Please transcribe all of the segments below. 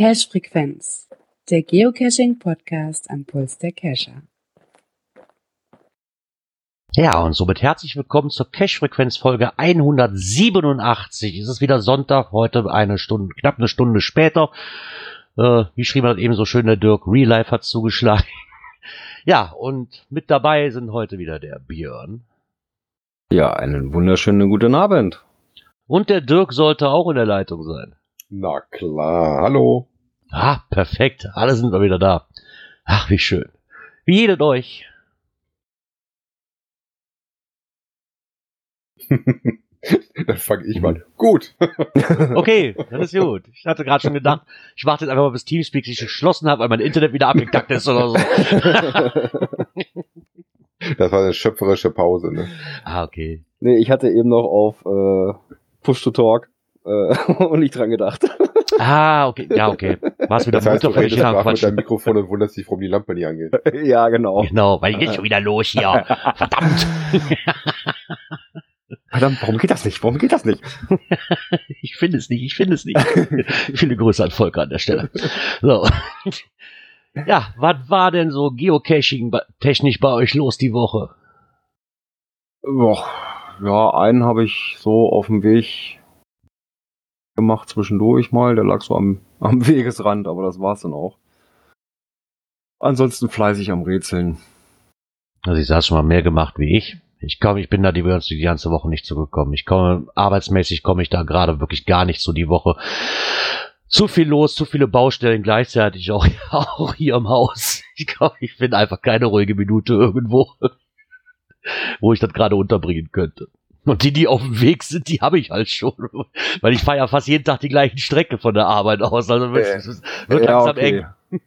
Cache Frequenz, der Geocaching Podcast am Puls der Cacher. Ja, und somit herzlich willkommen zur Cache-Frequenz Folge 187. Es ist wieder Sonntag, heute eine Stunde, knapp eine Stunde später. Äh, wie schrieb man das eben so schön, der Dirk Real Life hat zugeschlagen. ja, und mit dabei sind heute wieder der Björn. Ja, einen wunderschönen guten Abend. Und der Dirk sollte auch in der Leitung sein. Na klar, hallo. Ah, perfekt. Alle sind wir wieder da. Ach, wie schön. Wie jedet euch? Dann fange ich mal. Gut. Okay, das ist gut. Ich hatte gerade schon gedacht, ich warte jetzt einfach mal, bis Teamspeak sich geschlossen hat, weil mein Internet wieder abgekackt ist oder so. Das war eine schöpferische Pause, ne? ah, okay. Nee, ich hatte eben noch auf äh, Push to Talk äh, und nicht dran gedacht. Ah, okay. Ja, okay. War es wieder Das heißt, du Mutter, redest ja, brav mit deinem Mikrofon und wunderst dich, warum die Lampe nie angeht. ja, genau. Genau, weil jetzt schon wieder los hier. Verdammt. Verdammt, warum geht das nicht? Warum geht das nicht? Ich finde es nicht, ich finde es nicht. Viele Grüße an Volker an der Stelle. So. Ja, was war denn so Geocaching ba- technisch bei euch los die Woche? Boah, ja, einen habe ich so auf dem Weg gemacht zwischendurch mal. Der lag so am, am Wegesrand, aber das war's dann auch. Ansonsten fleißig am Rätseln. Also ich saß schon mal mehr gemacht wie ich. Ich komme, ich bin da die, die ganze Woche nicht zugekommen. Ich komme, arbeitsmäßig komme ich da gerade wirklich gar nicht so die Woche. Zu viel los, zu viele Baustellen gleichzeitig auch, auch hier im Haus. Ich glaube, ich finde einfach keine ruhige Minute irgendwo, wo ich das gerade unterbringen könnte. Und die, die auf dem Weg sind, die habe ich halt schon. Weil ich fahre ja fast jeden Tag die gleiche Strecke von der Arbeit aus. Also wird, Äh, wird Ja, langsam okay. eng.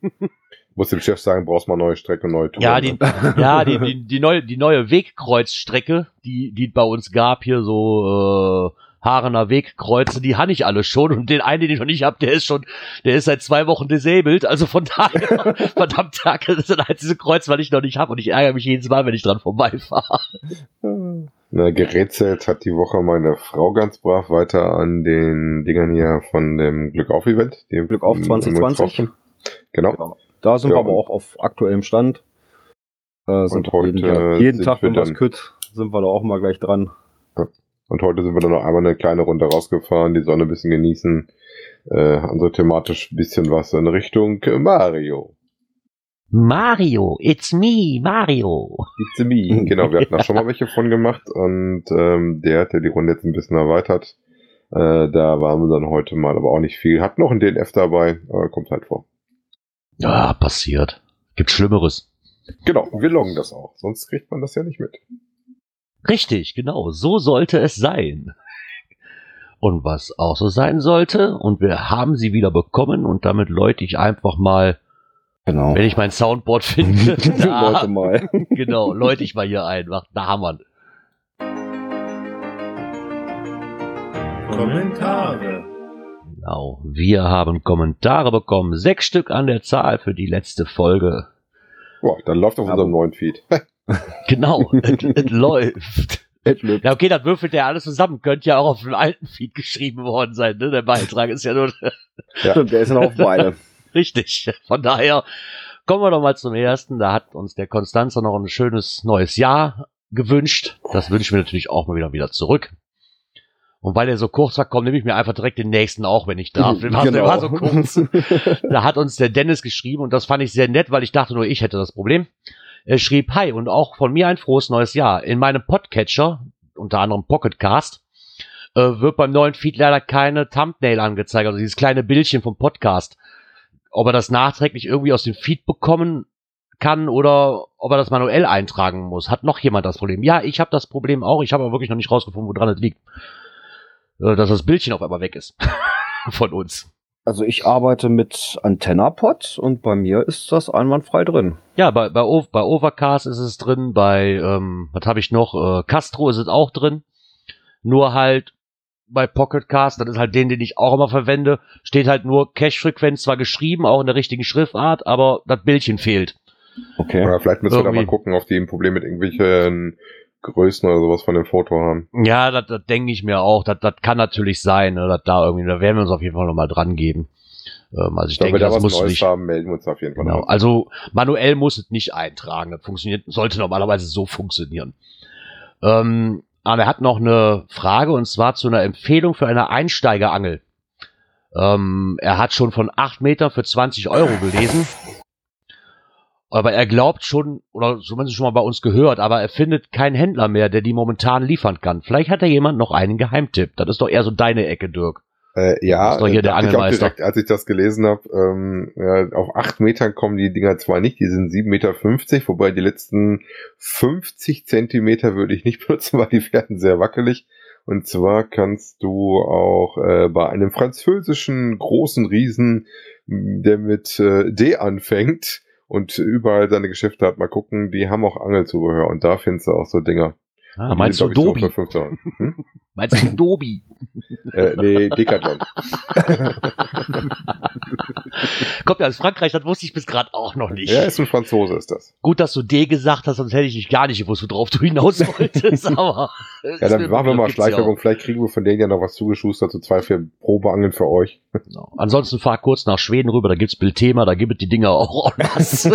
Muss dem Chef sagen, brauchst mal neue Strecke, neue Touren. Ja, die, ja, die, die, die neue, die neue Wegkreuzstrecke, die, die bei uns gab, hier so, äh, Haarener Wegkreuze, die habe ich alle schon und den einen, den ich noch nicht habe, der ist schon, der ist seit zwei Wochen disabled, also von daher, verdammt, das ist das einzige Kreuz, was ich noch nicht habe und ich ärgere mich jedes Mal, wenn ich dran vorbeifahre. Na, gerätselt hat die Woche meine Frau ganz brav weiter an den Dingern hier von dem Glück auf Event. dem- Glück auf 2020. Genau. Da sind Ja, wir aber auch auf aktuellem Stand. Äh, sind Und jeden, heute Tag- jeden sind Tag, wir wenn was kütt, sind wir da auch mal gleich dran. Und heute sind wir dann noch einmal eine kleine Runde rausgefahren, die Sonne ein bisschen genießen. Äh, also thematisch ein bisschen was in Richtung Mario. Mario, it's me, Mario. It's me. Genau, wir hatten da schon mal welche von gemacht und ähm, der hat ja die Runde jetzt ein bisschen erweitert. Äh, da waren wir dann heute mal, aber auch nicht viel. Hat noch ein DNF dabei, aber kommt halt vor. Ja, passiert. Gibt Schlimmeres. Genau, wir loggen das auch, sonst kriegt man das ja nicht mit. Richtig, genau. So sollte es sein. Und was auch so sein sollte, und wir haben sie wieder bekommen, und damit läute ich einfach mal, Genau. wenn ich mein Soundboard finde, da, Leute mal. genau, läute ich mal hier ein. Da haben wir. Kommentare. Genau. Wir haben Kommentare bekommen. Sechs Stück an der Zahl für die letzte Folge. Boah, dann läuft auf unserem neuen Feed. Genau, es, es läuft. Ja, okay, das würfelt ja alles zusammen. Könnte ja auch auf dem alten Feed geschrieben worden sein, ne? Der Beitrag ist ja nur Stimmt, der ist noch auf beide. richtig. Von daher kommen wir doch mal zum ersten. Da hat uns der Konstanzer noch ein schönes neues Jahr gewünscht. Das wünschen wir natürlich auch mal wieder wieder zurück. Und weil er so kurz war, komm, nehme ich mir einfach direkt den nächsten auch, wenn ich darf. Der war, der war so kurz. Da hat uns der Dennis geschrieben und das fand ich sehr nett, weil ich dachte nur, ich hätte das Problem. Er schrieb, hi und auch von mir ein frohes neues Jahr. In meinem Podcatcher, unter anderem Pocketcast, äh, wird beim neuen Feed leider keine Thumbnail angezeigt, also dieses kleine Bildchen vom Podcast. Ob er das nachträglich irgendwie aus dem Feed bekommen kann oder ob er das manuell eintragen muss. Hat noch jemand das Problem? Ja, ich habe das Problem auch. Ich habe aber wirklich noch nicht rausgefunden, woran es liegt. Äh, dass das Bildchen auf einmal weg ist. Von uns. Also ich arbeite mit AntennaPod und bei mir ist das einwandfrei drin. Ja, bei, bei, O- bei Overcast ist es drin, bei, ähm, was habe ich noch? Äh, Castro ist es auch drin. Nur halt bei Pocketcast, das ist halt den, den ich auch immer verwende, steht halt nur Cache-Frequenz zwar geschrieben, auch in der richtigen Schriftart, aber das Bildchen fehlt. Okay. Oder vielleicht müssen wir da Irgendwie. mal gucken, ob die ein Problem mit irgendwelchen Größen oder sowas von dem Foto haben. Ja, das, denke ich mir auch. Das, kann natürlich sein, ne, dass da irgendwie, da werden wir uns auf jeden Fall nochmal dran geben. Ähm, also ich Wenn denke, wir da das was muss Neues nicht. haben, melden wir uns auf jeden Fall. Genau. Also manuell muss es nicht eintragen. Das funktioniert, sollte normalerweise so funktionieren. Ähm, aber er hat noch eine Frage und zwar zu einer Empfehlung für eine Einsteigerangel. Ähm, er hat schon von 8 Meter für 20 Euro gelesen. Aber er glaubt schon, oder zumindest schon mal bei uns gehört, aber er findet keinen Händler mehr, der die momentan liefern kann. Vielleicht hat er jemand noch einen Geheimtipp. Das ist doch eher so deine Ecke, Dirk. Äh, ja, Das ist doch hier der ich auch Angelmeister. direkt, als ich das gelesen habe, ähm, ja, auf acht Metern kommen die Dinger zwar nicht, die sind 7,50 Meter, wobei die letzten 50 Zentimeter würde ich nicht benutzen, weil die werden sehr wackelig. Und zwar kannst du auch äh, bei einem französischen großen Riesen, der mit äh, D anfängt und überall seine Geschäfte hat, mal gucken, die haben auch Angelzubehör und da findest du auch so Dinger. Ah, meinst du Dobi? ich, so für 15 Euro. Hm? Meinst du Dobi? äh, nee, Decathlon. Kommt ja aus Frankreich, das wusste ich bis gerade auch noch nicht. Ja, ist ein Franzose, ist das. Gut, dass du D gesagt hast, sonst hätte ich nicht gar nicht gewusst, worauf du hinaus wolltest. aber Ja, dann machen wir mal Schleichwerbung. Vielleicht kriegen wir von denen ja noch was zugeschustert, so zwei, vier Probeangeln für euch. Genau. Ansonsten fahr kurz nach Schweden rüber, da gibt's Bildthema, da gibt es die Dinger auch en masse.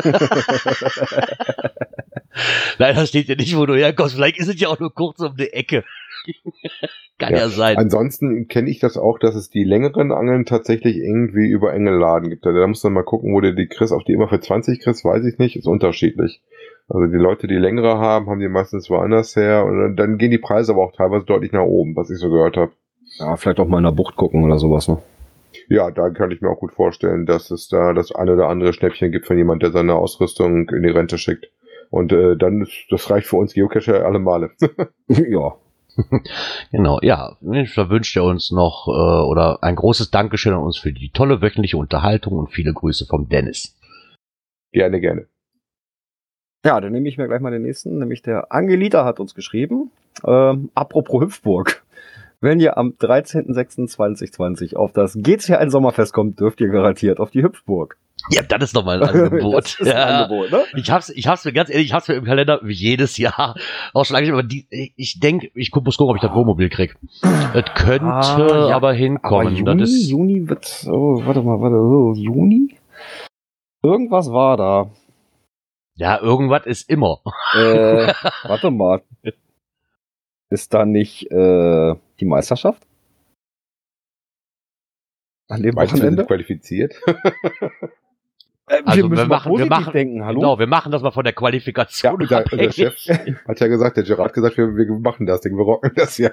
Leider steht ja nicht, wo du herkommst. Vielleicht ist es ja auch nur kurz um die Ecke. Kann ja, Ja. sein. Ansonsten kenne ich das auch, dass es die längeren Angeln tatsächlich irgendwie über Engelladen gibt. Da musst du mal gucken, wo du die kriegst. Auf die immer für 20 kriegst, weiß ich nicht. Ist unterschiedlich. Also die Leute, die längere haben, haben die meistens woanders her. Und dann, dann gehen die Preise aber auch teilweise deutlich nach oben, was ich so gehört habe. Ja, vielleicht auch mal in der Bucht gucken oder sowas, ne? Ja, da kann ich mir auch gut vorstellen, dass es da das eine oder andere Schnäppchen gibt von jemand, der seine Ausrüstung in die Rente schickt. Und äh, dann ist, das reicht für uns Geocacher alle Male. ja. Genau, ja. Da wünscht er uns noch äh, oder ein großes Dankeschön an uns für die tolle wöchentliche Unterhaltung und viele Grüße vom Dennis. gerne, gerne. Ja, dann nehme ich mir gleich mal den nächsten, nämlich der Angelita hat uns geschrieben. Ähm, apropos Hüpfburg. Wenn ihr am 13.06.2020 auf das GC1 Sommerfest kommt, dürft ihr garantiert auf die Hüpfburg. Ja, das ist doch mal ein Angebot. das ist ein ja. Angebot, ne? Ich hab's, ich hab's mir ganz ehrlich, ich hab's mir im Kalender jedes Jahr auch schon lange, aber die, ich denke, ich guck, muss gucken, ob ich das Wohnmobil krieg. Es könnte Ah, ja. aber Aber hinkommen. Juni, das ist, Juni wird, oh, warte mal, warte, oh, Juni? Irgendwas war da. ja, irgendwas ist immer. Äh, warte mal. Ist da nicht äh, die Meisterschaft? An dem Wochenende? qualifiziert? Äh, Also, wir müssen wir mal machen- wir machen- denken, hallo? Genau, wir machen das mal von der Ja, Qualifikation. unser, unser abhängig. Chef hat ja gesagt, der Gerard hat gesagt, wir, wir machen das Ding, wir rocken das ja.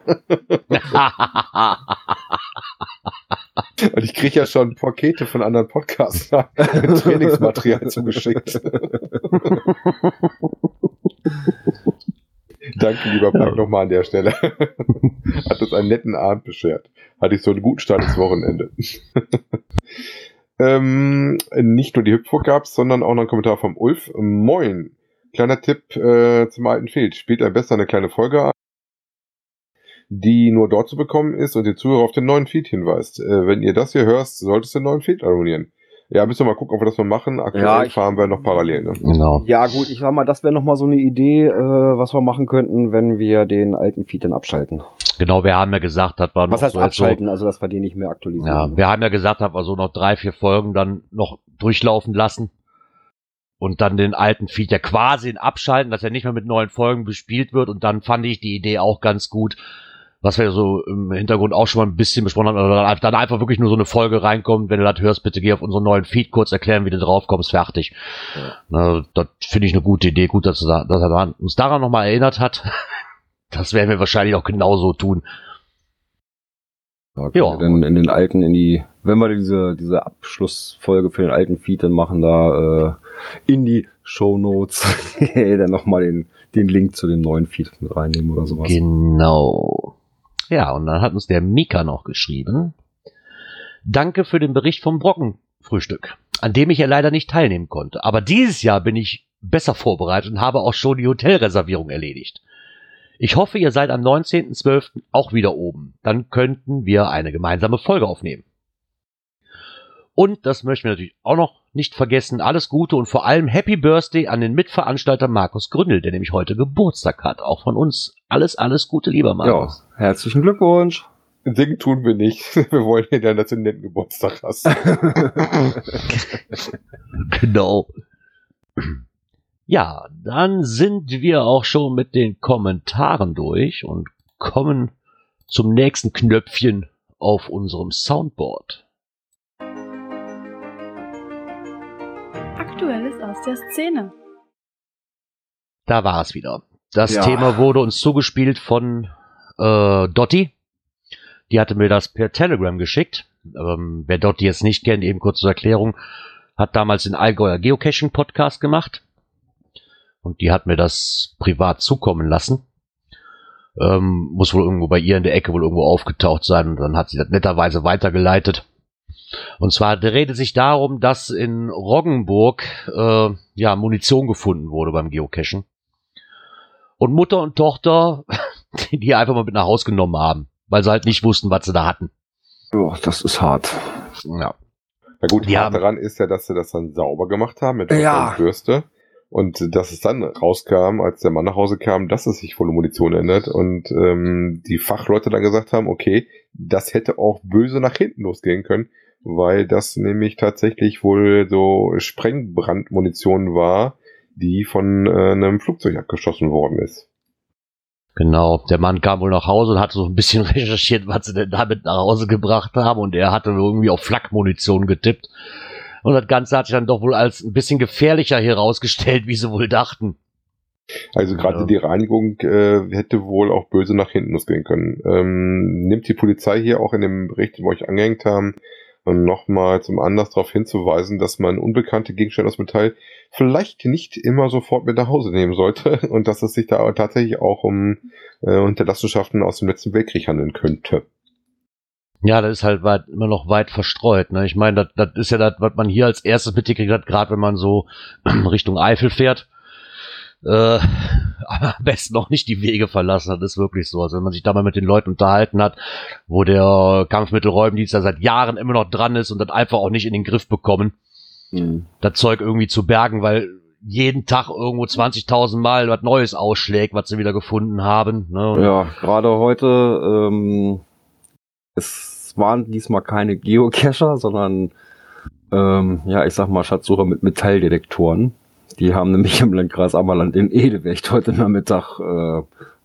Und ich kriege ja schon Pakete von anderen Podcasts mit Trainingsmaterial zugeschickt. Danke, lieber Frank, nochmal an der Stelle. Hat uns einen netten Abend beschert. Hatte ich so einen guten Start ins Wochenende. Ähm, nicht nur die Hüpfburg gab's, sondern auch noch ein Kommentar vom Ulf. Moin. Kleiner Tipp äh, zum alten Field. Spielt am besten eine kleine Folge an, die nur dort zu bekommen ist und den Zuhörer auf den neuen Feed hinweist. Äh, wenn ihr das hier hörst, solltest du den neuen Feed abonnieren. Ja, müssen wir mal gucken, ob wir das mal machen. Aktuell Ja, ich- fahren wir noch parallel. Ne? genau. Ja, gut, ich sag mal, das wäre nochmal so eine Idee, äh, was wir machen könnten, wenn wir den alten Feed dann abschalten. Genau, wir haben ja gesagt, dass wir noch Was heißt so jetzt so, abschalten? Also, dass wir den nicht mehr aktualisieren. Ja, wir haben ja gesagt, dass wir so noch drei, vier Folgen dann noch durchlaufen lassen und dann den alten Feed ja quasi in abschalten, dass er nicht mehr mit neuen Folgen bespielt wird. Und dann fand ich die Idee auch ganz gut, was wir so im Hintergrund auch schon mal ein bisschen besprochen haben, oder dann einfach wirklich nur so eine Folge reinkommt. Wenn du das hörst, bitte geh auf unseren neuen Feed kurz erklären, wie du draufkommst, fertig. Na, das finde ich eine gute Idee. Gut, dass, er- dass er uns daran nochmal erinnert hat. Das werden wir wahrscheinlich auch genauso tun. Okay, Ja. Dann in den alten, in die, wenn wir diese, diese Abschlussfolge für den alten Feed dann machen, da äh, in die Show Notes dann nochmal den, den Link zu dem neuen Feed mit reinnehmen oder sowas. Genau. Ja, und dann hat uns der Mika noch geschrieben. Danke für den Bericht vom Brockenfrühstück, an dem ich ja leider nicht teilnehmen konnte. Aber dieses Jahr bin ich besser vorbereitet und habe auch schon die Hotelreservierung erledigt. Ich hoffe, ihr seid am 19.12. auch wieder oben. Dann könnten wir eine gemeinsame Folge aufnehmen. Und das möchten wir natürlich auch noch nicht vergessen, alles Gute und vor allem Happy Birthday an den Mitveranstalter Markus Gründel, der nämlich heute Geburtstag hat. Auch von uns alles, alles Gute, lieber Markus. Ja, herzlichen Glückwunsch. Singen tun wir nicht. Wir wollen ja dann, dass du einen netten Geburtstag hast. Genau. Ja, dann sind wir auch schon mit den Kommentaren durch und kommen zum nächsten Knöpfchen auf unserem Soundboard. Aktuelles aus der Szene. Da war es wieder. Das Ja. Thema wurde uns zugespielt von äh, Dotti. Die hatte mir das per Telegram geschickt. Ähm, wer Dotti jetzt nicht kennt, eben kurz zur Erklärung, hat damals den Allgäuer Geocaching Podcast gemacht. Und die hat mir das privat zukommen lassen. Ähm, muss wohl irgendwo bei ihr in der Ecke wohl irgendwo aufgetaucht sein. Und dann hat sie das netterweise weitergeleitet. Und zwar dreht es sich darum, dass in Roggenburg äh, ja Munition gefunden wurde beim Geocachen. Und Mutter und Tochter, die einfach mal mit nach Haus genommen haben, weil sie halt nicht wussten, was sie da hatten. Ja, das ist hart. Ja. Na gut, Ja. hart daran ist ja, dass sie das dann sauber gemacht haben mit Ja. Bürste. Und dass es dann rauskam, als der Mann nach Hause kam, dass es sich volle Munition ändert und ähm, die Fachleute dann gesagt haben, okay, das hätte auch böse nach hinten losgehen können, weil das nämlich tatsächlich wohl so Sprengbrandmunition war, die von äh, einem Flugzeug abgeschossen worden ist. Genau, der Mann kam wohl nach Hause und hat so ein bisschen recherchiert, was sie denn damit nach Hause gebracht haben und er hatte irgendwie auf Flakmunition getippt. Und das Ganze hat sich dann doch wohl als ein bisschen gefährlicher herausgestellt, wie sie wohl dachten. Also gerade Ja. die Reinigung äh, hätte wohl auch böse nach hinten losgehen können. Ähm, nimmt die Polizei hier auch in dem Bericht, den wir euch angehängt haben, nochmal zum Anlass darauf hinzuweisen, dass man unbekannte Gegenstände aus Metall vielleicht nicht immer sofort mit nach Hause nehmen sollte und dass es sich da tatsächlich auch um äh, Hinterlassenschaften aus dem letzten Weltkrieg handeln könnte. Ja, das ist halt weit, immer noch weit verstreut. Ne? Ich meine, das, das ist ja das, was man hier als erstes mitgekriegt hat, gerade wenn man so Richtung Eifel fährt. Äh, aber am besten noch nicht die Wege verlassen hat, ist wirklich so. Also wenn man sich da mal mit den Leuten unterhalten hat, wo der Kampfmittelräumdienst da seit Jahren immer noch dran ist und das einfach auch nicht in den Griff bekommen, Hm. das Zeug irgendwie zu bergen, weil jeden Tag irgendwo 20.000 Mal was Neues ausschlägt, was sie wieder gefunden haben. Ne? Ja, gerade heute, ähm, es waren diesmal keine Geocacher, sondern, ähm, ja, ich sag mal Schatzsucher mit Metalldetektoren. Die haben nämlich im Landkreis Ammerland in Edewecht heute Nachmittag äh,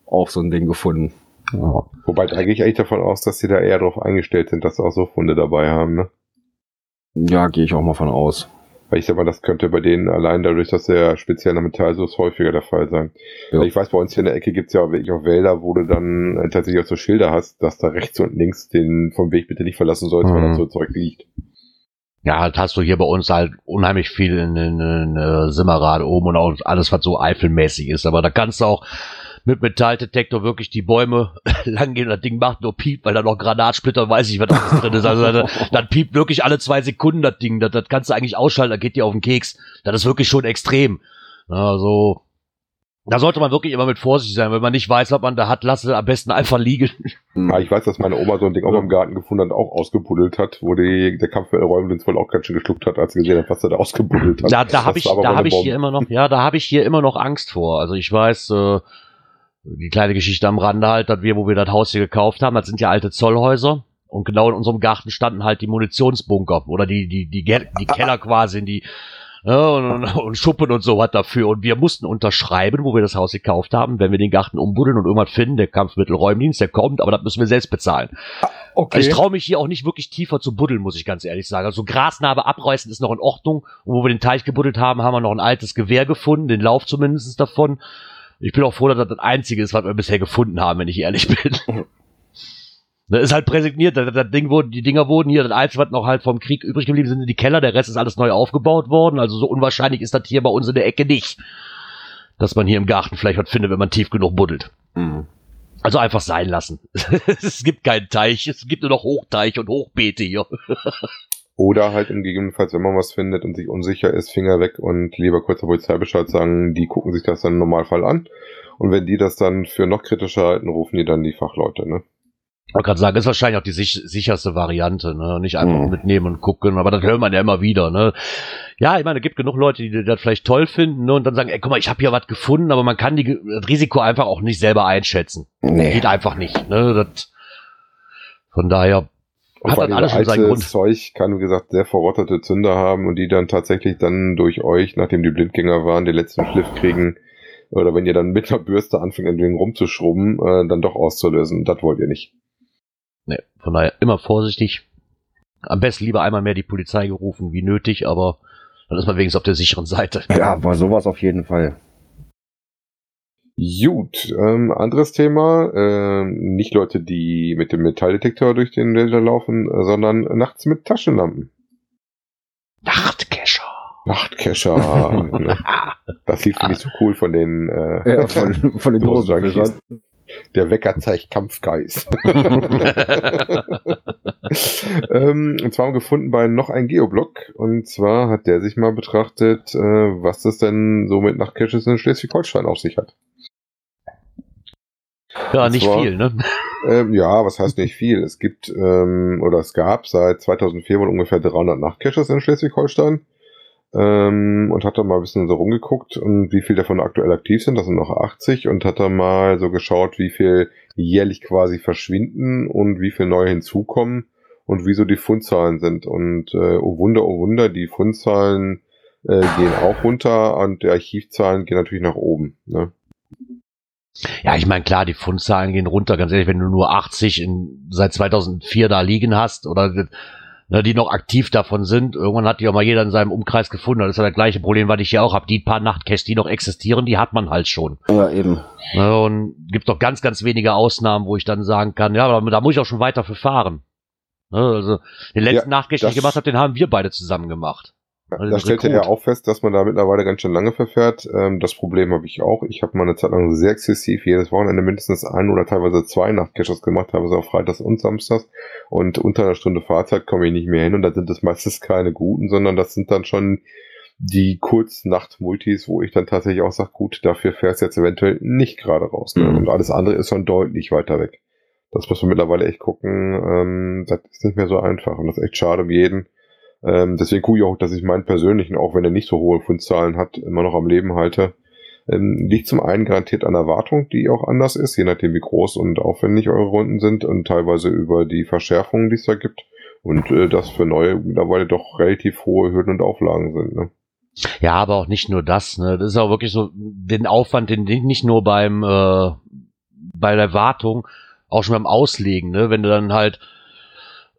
auch so ein Ding gefunden. Ja. Wobei da gehe ich eigentlich davon aus, dass sie da eher darauf eingestellt sind, dass sie auch so Funde dabei haben. Ne? Ja, gehe ich auch mal von aus. Weil ich sag mal, das könnte bei denen allein dadurch, dass der speziell nach Metall so ist, häufiger der Fall sein. Ja. Ich weiß, bei uns hier in der Ecke gibt's ja auch wirklich auch Wälder, wo du dann äh, tatsächlich auch so Schilder hast, dass da rechts und links den vom Weg bitte nicht verlassen sollst, weil Mhm. da so Zeug liegt. Ja, halt hast du hier bei uns halt unheimlich viel in, in, in äh, Simmerrad oben und auch alles, was so eifelmäßig ist. Aber da kannst du auch mit Metalldetektor wirklich die Bäume lang gehen und das Ding macht nur piept, weil da noch Granatsplitter weiß ich, was da drin ist. Also das, das piept wirklich alle zwei Sekunden, das Ding. Das, das kannst du eigentlich ausschalten, da geht dir auf den Keks. Das ist wirklich schon extrem. Also, da sollte man wirklich immer mit Vorsicht sein. Wenn man nicht weiß, was man da hat, lasse am besten einfach liegen. Ja, ich weiß, dass meine Oma so ein Ding auch im Garten gefunden hat, auch ausgebuddelt hat, wo die, der Kampf mit Räumlins wohl auch ganz schön geschluckt hat, als sie gesehen hat, was er da ausgebuddelt hat. Da, da habe ich, da eine ich hier immer noch, ja, da habe ich hier immer noch Angst vor. Also ich weiß, äh, die kleine Geschichte am Rande halt, dass wir, wo wir das Haus hier gekauft haben, das sind ja alte Zollhäuser. Und genau in unserem Garten standen halt die Munitionsbunker oder die, die, die, Ge- die Keller quasi in die, und, und, Schuppen und so was dafür. Und wir mussten unterschreiben, wo wir das Haus gekauft haben, wenn wir den Garten umbuddeln und irgendwas finden, der Kampfmittelräumdienst, der kommt, aber das müssen wir selbst bezahlen. Okay. Also ich traue mich hier auch nicht wirklich tiefer zu buddeln, muss ich ganz ehrlich sagen. Also Grasnarbe abreißen ist noch in Ordnung. Und wo wir den Teich gebuddelt haben, haben wir noch ein altes Gewehr gefunden, den Lauf zumindest davon. Ich bin auch froh, dass das das Einzige ist, was wir bisher gefunden haben, wenn ich ehrlich bin. Das ist halt präsentiert, das, das Ding wurde, die Dinger wurden hier, das Einzige, was noch halt vom Krieg übrig geblieben sind, sind die Keller, der Rest ist alles neu aufgebaut worden, also so unwahrscheinlich ist das hier bei uns in der Ecke nicht, dass man hier im Garten vielleicht was findet, wenn man tief genug buddelt. Hm. Also einfach sein lassen. es gibt keinen Teich, es gibt nur noch Hochteich und Hochbeete hier. Oder halt im gegebenenfalls, wenn man was findet und sich unsicher ist, Finger weg und lieber kurz der Polizei Bescheid sagen, die gucken sich das dann im Normalfall an. Und wenn die das dann für noch kritischer halten, rufen die dann die Fachleute, ne? Wollte gerade sagen, ist wahrscheinlich auch die sich sicherste Variante, ne? Nicht einfach Mhm. mitnehmen und gucken, aber das hört man ja immer wieder, ne? Ja, ich meine, es gibt genug Leute, die das vielleicht toll finden, ne? Und dann sagen, ey, guck mal, ich habe hier was gefunden, aber man kann die, das Risiko einfach auch nicht selber einschätzen. Nee. Geht einfach nicht, ne? Das, von daher Und hat dann alles schon seinen Grund. Zeug kann, wie gesagt, sehr verrottete Zünder haben und die dann tatsächlich dann durch euch, nachdem die Blindgänger waren, den letzten Schliff kriegen. Oder wenn ihr dann mit einer Bürste anfängt, an den rumzuschrubben, äh, dann doch auszulösen. Das wollt ihr nicht. Ne, von daher immer vorsichtig. Am besten lieber einmal mehr die Polizei gerufen, wie nötig, aber dann ist man wenigstens auf der sicheren Seite. Ja, bei sowas auf jeden Fall. Gut, ähm, anderes Thema. Ähm, nicht Leute, die mit dem Metalldetektor durch den Wälder laufen, sondern nachts mit Taschenlampen. Nachtcacher. Nachtcacher. das lief nicht so cool von den äh, Ja, von, von den Dosenjunkies. Der Wecker zeigt Kampfgeist. ähm, und zwar haben wir gefunden bei noch ein Geoblock. Und zwar hat der sich mal betrachtet, äh, was das denn so mit Nachtcaches in Schleswig-Holstein auf sich hat. Ja, Das nicht war- viel, ne? Ähm, ja, was heißt nicht viel? Es gibt ähm, oder es gab seit 2004 wohl ungefähr 300 Nachtcaches in Schleswig-Holstein ähm, und hat da mal ein bisschen so rumgeguckt und wie viel davon aktuell aktiv sind. Das sind noch 80 und hat da mal so geschaut, wie viel jährlich quasi verschwinden und wie viel neue hinzukommen und wieso die Fundzahlen sind. Und äh, oh Wunder, oh Wunder, die Fundzahlen äh, gehen auch runter und die Archivzahlen gehen natürlich nach oben. Ne? Ja, ich meine, klar, die Fundzahlen gehen runter. Ganz ehrlich, wenn du nur 80 in, seit 2004 da liegen hast oder ne, die noch aktiv davon sind, irgendwann hat die auch mal jeder in seinem Umkreis gefunden. Das ist ja das gleiche Problem, was ich hier auch habe. Die paar Nachtcaches, die noch existieren, die hat man halt schon. Ja, eben. Ne, und gibt doch ganz, ganz wenige Ausnahmen, wo ich dann sagen kann, ja, aber da muss ich auch schon weiter für fahren. Ne, also den letzten Ja, Nachtcache, den ich gemacht habe, den haben wir beide zusammen gemacht. Also da stellte Rekrut. er auch fest, dass man da mittlerweile ganz schön lange verfährt. Ähm, das Problem habe ich auch. Ich habe mal eine Zeit lang sehr exzessiv jedes Wochenende mindestens ein oder teilweise zwei Nachtcaches gemacht, teilweise auch Freitags und Samstags. Und unter einer Stunde Fahrzeit komme ich nicht mehr hin und da sind es meistens keine guten, sondern das sind dann schon die Kurznacht-Multis, wo ich dann tatsächlich auch sage, gut, dafür fährst du jetzt eventuell nicht gerade raus. Ne? Mhm. Und alles andere ist schon deutlich weiter weg. Das muss man mittlerweile echt gucken. Ähm, das ist nicht mehr so einfach und das ist echt schade um jeden. Ähm, deswegen gucke ich auch, dass ich meinen persönlichen, auch wenn er nicht so hohe Fundzahlen hat, immer noch am Leben halte. Ähm, liegt zum einen garantiert an der Wartung, die auch anders ist, je nachdem wie groß und aufwendig eure Runden sind und teilweise über die Verschärfungen, die es da gibt. Und äh, das für neue mittlerweile doch relativ hohe Hürden und Auflagen sind. Ne? Ja, aber auch nicht nur das. Ne? Das ist auch wirklich so den Aufwand, den nicht nur beim äh, bei der Wartung, auch schon beim Auslegen. Ne? Wenn du dann halt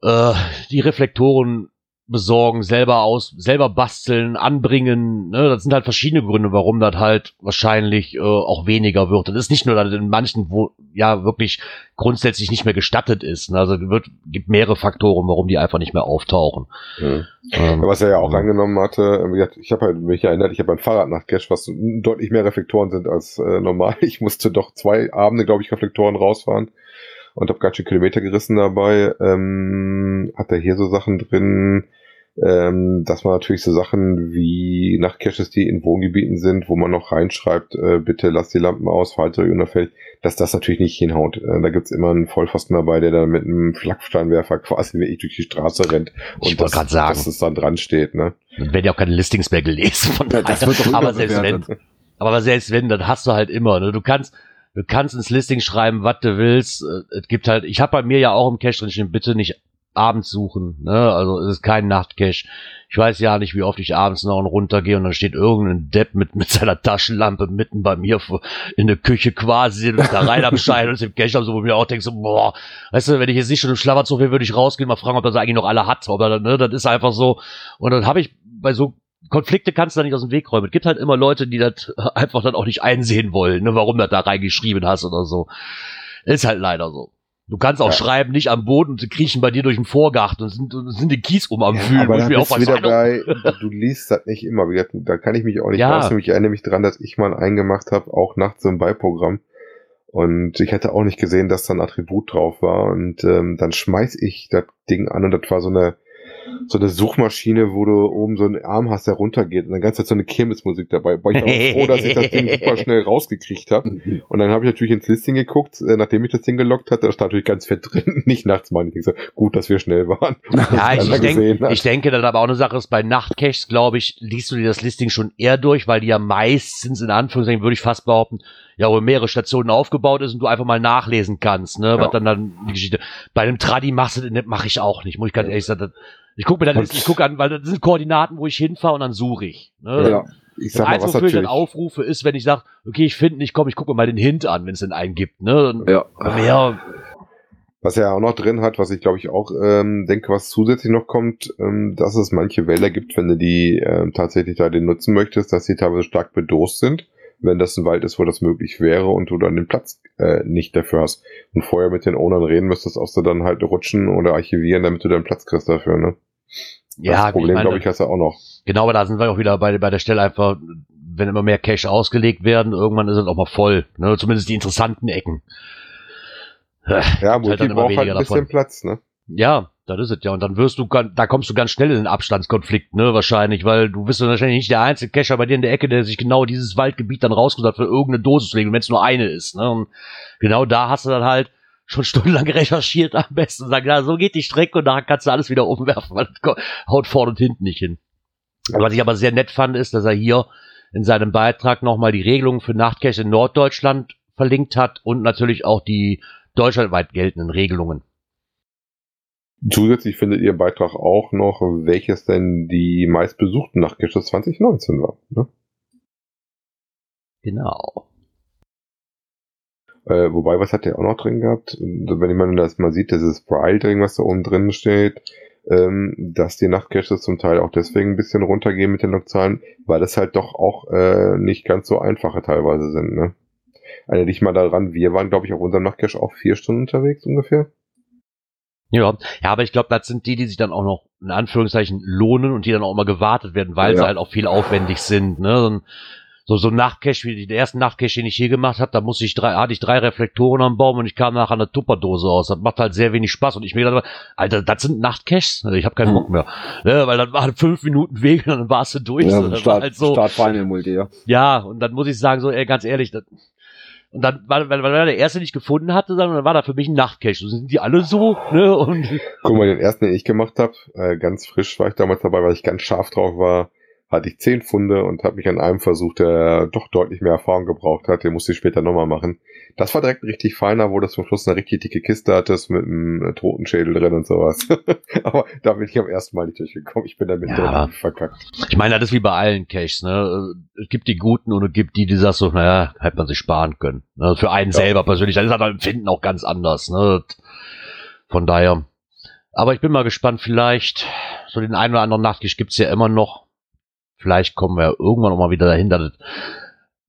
äh, die Reflektoren besorgen, selber aus, selber basteln, anbringen. Ne? Das sind halt verschiedene Gründe, warum das halt wahrscheinlich äh, auch weniger wird. Das ist nicht nur, dass es in manchen, wo ja wirklich grundsätzlich nicht mehr gestattet ist. Ne? Also wird gibt mehrere Faktoren, warum die einfach nicht mehr auftauchen. Ja. Ähm, Was er ja auch angenommen hatte, gesagt, ich habe halt mich erinnert, ich habe ein Fahrrad nach Cash, was deutlich mehr Reflektoren sind als äh, normal. Ich musste doch zwei Abende, glaube ich, Reflektoren rausfahren und habe ganz schön Kilometer gerissen dabei. Ähm, hat er hier so Sachen drin, ähm, dass man natürlich so Sachen wie Nachtcaches, die in Wohngebieten sind, wo man noch reinschreibt, äh, bitte lass die Lampen aus, falte euch unauffällig, dass das natürlich nicht hinhaut. Äh, da gibt's immer einen Vollpfosten dabei, der dann mit einem Flaksteinwerfer quasi wirklich durch die Straße rennt und das- sagen. dass es dann dran steht, ne? Dann werden ja auch keine Listings mehr gelesen. Von Ja, das wird doch aber selbst wenn, aber selbst wenn, dann hast du halt immer. Ne? Du kannst, du kannst ins Listing schreiben, was du willst. Äh, Es gibt halt, ich habe bei mir ja auch im Cache drin stehen, bitte nicht abends suchen. Ne? Also es ist kein Nachtcache. Ich weiß ja nicht, wie oft ich abends noch runtergehe und dann steht irgendein Depp mit, mit seiner Taschenlampe mitten bei mir in der Küche quasi da rein am Schein und im Cache, so, wo mir auch denke, so, boah, weißt du, wenn ich jetzt nicht schon im Schlafanzug wäre, würde ich rausgehen, mal fragen, ob das eigentlich noch alle hat. Aber ne, das ist einfach so. Und dann habe ich bei so Konflikte kannst du da nicht aus dem Weg räumen. Es gibt halt immer Leute, die das einfach dann auch nicht einsehen wollen, ne, warum du da reingeschrieben hast oder so. Ist halt leider so. Du kannst auch Ja. schreiben, nicht am Boden, sie kriechen bei dir durch den Vorgarten und sind, sind den Kies um am Wühlen. wo Aber ich da mir auch bist wieder bei, du liest das nicht immer. Da kann ich mich auch nicht Ja. rausnehmen. Ich erinnere mich dran, dass ich mal eingemacht habe, auch nachts so ein Beiprogramm. Und ich hatte auch nicht gesehen, dass da ein Attribut drauf war. Und ähm, dann schmeiß ich das Ding an und das war so eine so eine Suchmaschine, wo du oben so einen Arm hast, der runtergeht und dann ganz so eine Kirmesmusik dabei. War ich auch froh, dass ich das Ding super schnell rausgekriegt habe. Und dann habe ich natürlich ins Listing geguckt, äh, nachdem ich das Ding gelockt hatte, da stand natürlich ganz fett drin, nicht nachts mal. Ich so, gut, dass wir schnell waren. Ja, ich, denk, ich denke, dass aber auch eine Sache ist, bei Nachtcaches, glaube ich, liest du dir das Listing schon eher durch, weil die ja meistens, in Anführungszeichen, würde ich fast behaupten, ja, wo mehrere Stationen aufgebaut ist und du einfach mal nachlesen kannst, ne, was dann dann die Geschichte. Bei einem Tradi mache ich auch nicht, muss ich ganz ehrlich sagen. Das, ich gucke mir das, ich gucke an, weil das sind Koordinaten, wo ich hinfahre und dann suche ich. Ne? Ja. ich Das sag mal, Einzige, was wofür ich dann aufrufe, ist, wenn ich sage, okay, ich finde nicht, komm, ich gucke mir mal den Hint an, wenn es denn einen gibt. Ne? Ja. Mehr, was er auch noch drin hat, was ich glaube ich auch ähm, denke, was zusätzlich noch kommt, ähm, dass es manche Wälder gibt, wenn du die ähm, tatsächlich da den nutzen möchtest, dass sie teilweise stark bedost sind, wenn das ein Wald ist, wo das möglich wäre und du dann den Platz äh, nicht dafür hast. Und vorher mit den Ownern reden müsstest, ob du dann halt rutschen oder archivieren, damit du dann Platz kriegst dafür, ne? Ja, das Problem, glaube ich, hast du auch noch. Genau, aber da sind wir auch wieder bei, bei der Stelle einfach, wenn immer mehr Cache ausgelegt werden, irgendwann ist es auch mal voll. Ne? Zumindest die interessanten Ecken. Ja, halt Multi dann immer braucht halt ein bisschen davon. Platz, ne? Ja, das ist es ja. Und dann wirst du, da kommst du ganz schnell in einen Abstandskonflikt, ne, wahrscheinlich, weil du bist dann wahrscheinlich nicht der einzige Cacher bei dir in der Ecke, der sich genau dieses Waldgebiet dann rausgesucht hat, für irgendeine Dose zu legen, wenn es nur eine ist, ne. Und genau da hast du dann halt schon stundenlang recherchiert am besten und sagen, ja, so geht die Strecke und nachher kannst du alles wieder umwerfen, weil das haut vorne und hinten nicht hin. Was ich aber sehr nett fand, ist, dass er hier in seinem Beitrag nochmal die Regelungen für Nachtcache in Norddeutschland verlinkt hat und natürlich auch die deutschlandweit geltenden Regelungen. Zusätzlich findet ihr im Beitrag auch noch, welches denn die meistbesuchten Nachtcaches 2019 war. Ne? Genau. Äh, wobei, was hat der auch noch drin gehabt? Wenn man das mal sieht, dieses Braille-Ding, was da oben drin steht, ähm, dass die Nachtcaches zum Teil auch deswegen ein bisschen runtergehen mit den Lokzahlen, weil das halt doch auch äh, nicht ganz so einfache teilweise sind. Ne? Erinnere dich mal daran, wir waren, glaube ich, auf unserem Nachtcache auch vier Stunden unterwegs ungefähr. Ja, ja, aber ich glaube, das sind die, die sich dann auch noch in Anführungszeichen lohnen und die dann auch mal gewartet werden, weil sie Ja. halt auch viel aufwendig sind. Ne? So so ein Nachtcache wie der erste Nachtcache, den ich hier gemacht habe, da musste ich drei, hatte ich drei Reflektoren am Baum und ich kam nachher eine Tupperdose aus. Das macht halt sehr wenig Spaß und ich mir gedacht, Alter, das sind Nachtcaches. Ich habe keinen Bock mehr, ne? weil dann waren fünf Minuten Weg und dann warst du durch. Ja, so, war Start, halt so, Start Final Multi, ja. ja, und dann muss ich sagen, so, ey, ganz ehrlich, das, und dann, weil, weil, weil er der erste nicht gefunden hatte, dann dann war da für mich ein Nachtcache. So sind die alle so, ne? Und Guck mal, den ersten, den ich gemacht habe, äh, ganz frisch war ich damals dabei, weil ich ganz scharf drauf war, hatte ich zehn Funde und habe mich an einem versucht, der doch deutlich mehr Erfahrung gebraucht hat. Den musste ich später nochmal machen. Das war direkt ein richtig feiner, wo das zum Schluss eine richtig dicke Kiste hattest mit einem Totenschädel drin und sowas. Aber da bin ich am ersten Mal nicht durchgekommen. Ich bin damit Ja, verkackt. ich meine, das ist wie bei allen Caches, ne? Es gibt die guten und es gibt die, die sagst so, naja, hätte man sich sparen können. Ne? Für einen Ja. selber persönlich. Das ist halt Empfinden auch ganz anders, ne? Von daher. Aber ich bin mal gespannt, vielleicht, so den einen oder anderen Nachtcache gibt's ja immer noch. Vielleicht kommen wir irgendwann noch mal wieder dahin, dass es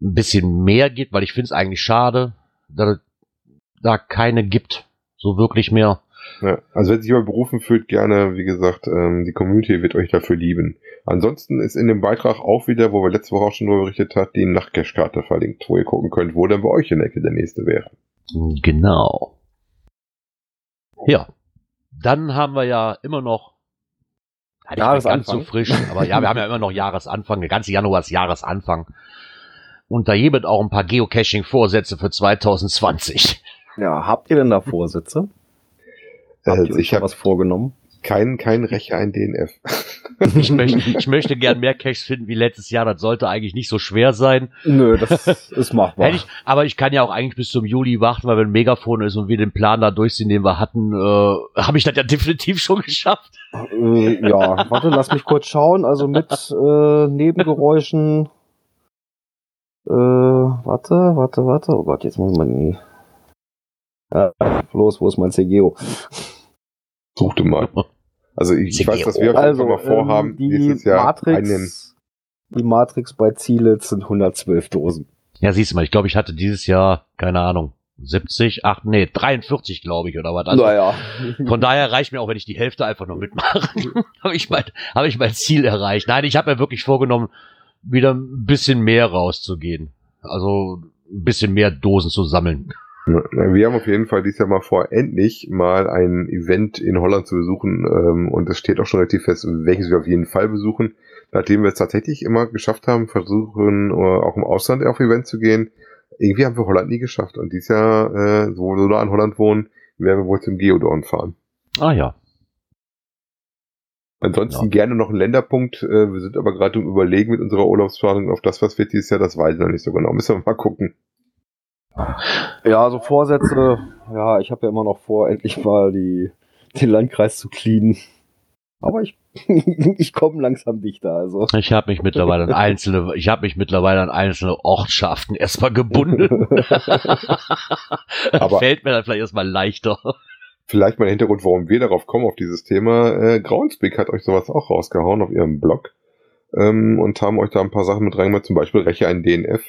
ein bisschen mehr gibt, weil ich finde es eigentlich schade, dass es da keine gibt. So wirklich mehr. Ja, also wenn sich jemand berufen fühlt, gerne, wie gesagt, ähm, die Community wird euch dafür lieben. Ansonsten ist in dem Beitrag auch wieder, wo wir letzte Woche auch schon darüber berichtet hat, die Nachtcache-Karte verlinkt, wo ihr gucken könnt, wo denn bei euch in der Ecke der nächste wäre. Genau. Ja. Dann haben wir ja immer noch ja, nicht mehr ganz Jahresanfang. so frisch, aber ja, wir haben ja immer noch Jahresanfang, der ganze Januar ist Jahresanfang. Und da gibt auch ein paar Geocaching-Vorsätze für 2020. Ja, habt ihr denn da Vorsätze? Habt Äh, ihr euch ich habe was vorgenommen? Keinen kein Recher, ein DNF. Ich möchte, ich möchte gern mehr Caches finden wie letztes Jahr. Das sollte eigentlich nicht so schwer sein. Nö, das ist machbar. Hätte ich, aber ich kann ja auch eigentlich bis zum Juli warten, weil wenn ein Megafon ist und wir den Plan da durchziehen, den wir hatten, äh, habe ich das ja definitiv schon geschafft. Äh, ja, warte, lass mich kurz schauen. Also mit äh, Nebengeräuschen. Äh, warte, warte, warte. Oh Gott, jetzt muss man nie. Ja, los, wo ist mein CGO? Suchte mal. Also ich, ich weiß, dass wir Also, mal vorhaben, ähm, die nächstes Jahr einen. Matrix, die Matrix bei Ziele sind 112 Dosen. Ja, siehst du mal, ich glaube, ich hatte dieses Jahr, keine Ahnung, 70, 8, nee, 43, glaube ich, oder was. Also, naja. Von daher reicht mir auch, wenn ich die Hälfte einfach nur mitmache. habe ich, mein, hab ich mein Ziel erreicht. Nein, ich habe mir wirklich vorgenommen, wieder ein bisschen mehr rauszugehen. Also ein bisschen mehr Dosen zu sammeln. Wir haben auf jeden Fall dieses Jahr mal vor, endlich mal ein Event in Holland zu besuchen. Ähm, und es steht auch schon relativ fest, welches wir auf jeden Fall besuchen. Nachdem wir es tatsächlich immer geschafft haben, versuchen äh, auch im Ausland auf Event zu gehen. Irgendwie haben wir Holland nie geschafft. Und dieses Jahr, äh, wo wir da in Holland wohnen, werden wir wohl zum Geodorn fahren. Ah ja. Ansonsten Ja. gerne noch ein Länderpunkt. Äh, wir sind aber gerade im Überlegen mit unserer Urlaubsplanung auf das, was wird dieses Jahr, das weiß ich noch nicht so genau. Müssen wir mal gucken. Ja, so Vorsätze, ja, ich habe ja immer noch vor, endlich mal die, den Landkreis zu cleanen. Aber ich, ich komme langsam dichter, also. Ich habe mich mittlerweile an einzelne, ich habe mich mittlerweile an einzelne Ortschaften erstmal gebunden. Aber- Fällt mir dann vielleicht erstmal leichter. Vielleicht mal der Hintergrund, warum wir darauf kommen, auf dieses Thema. Äh, Groundspeak hat euch sowas auch rausgehauen auf ihrem Blog ähm, und haben euch da ein paar Sachen mit reingemacht, zum Beispiel Reche ein DNF,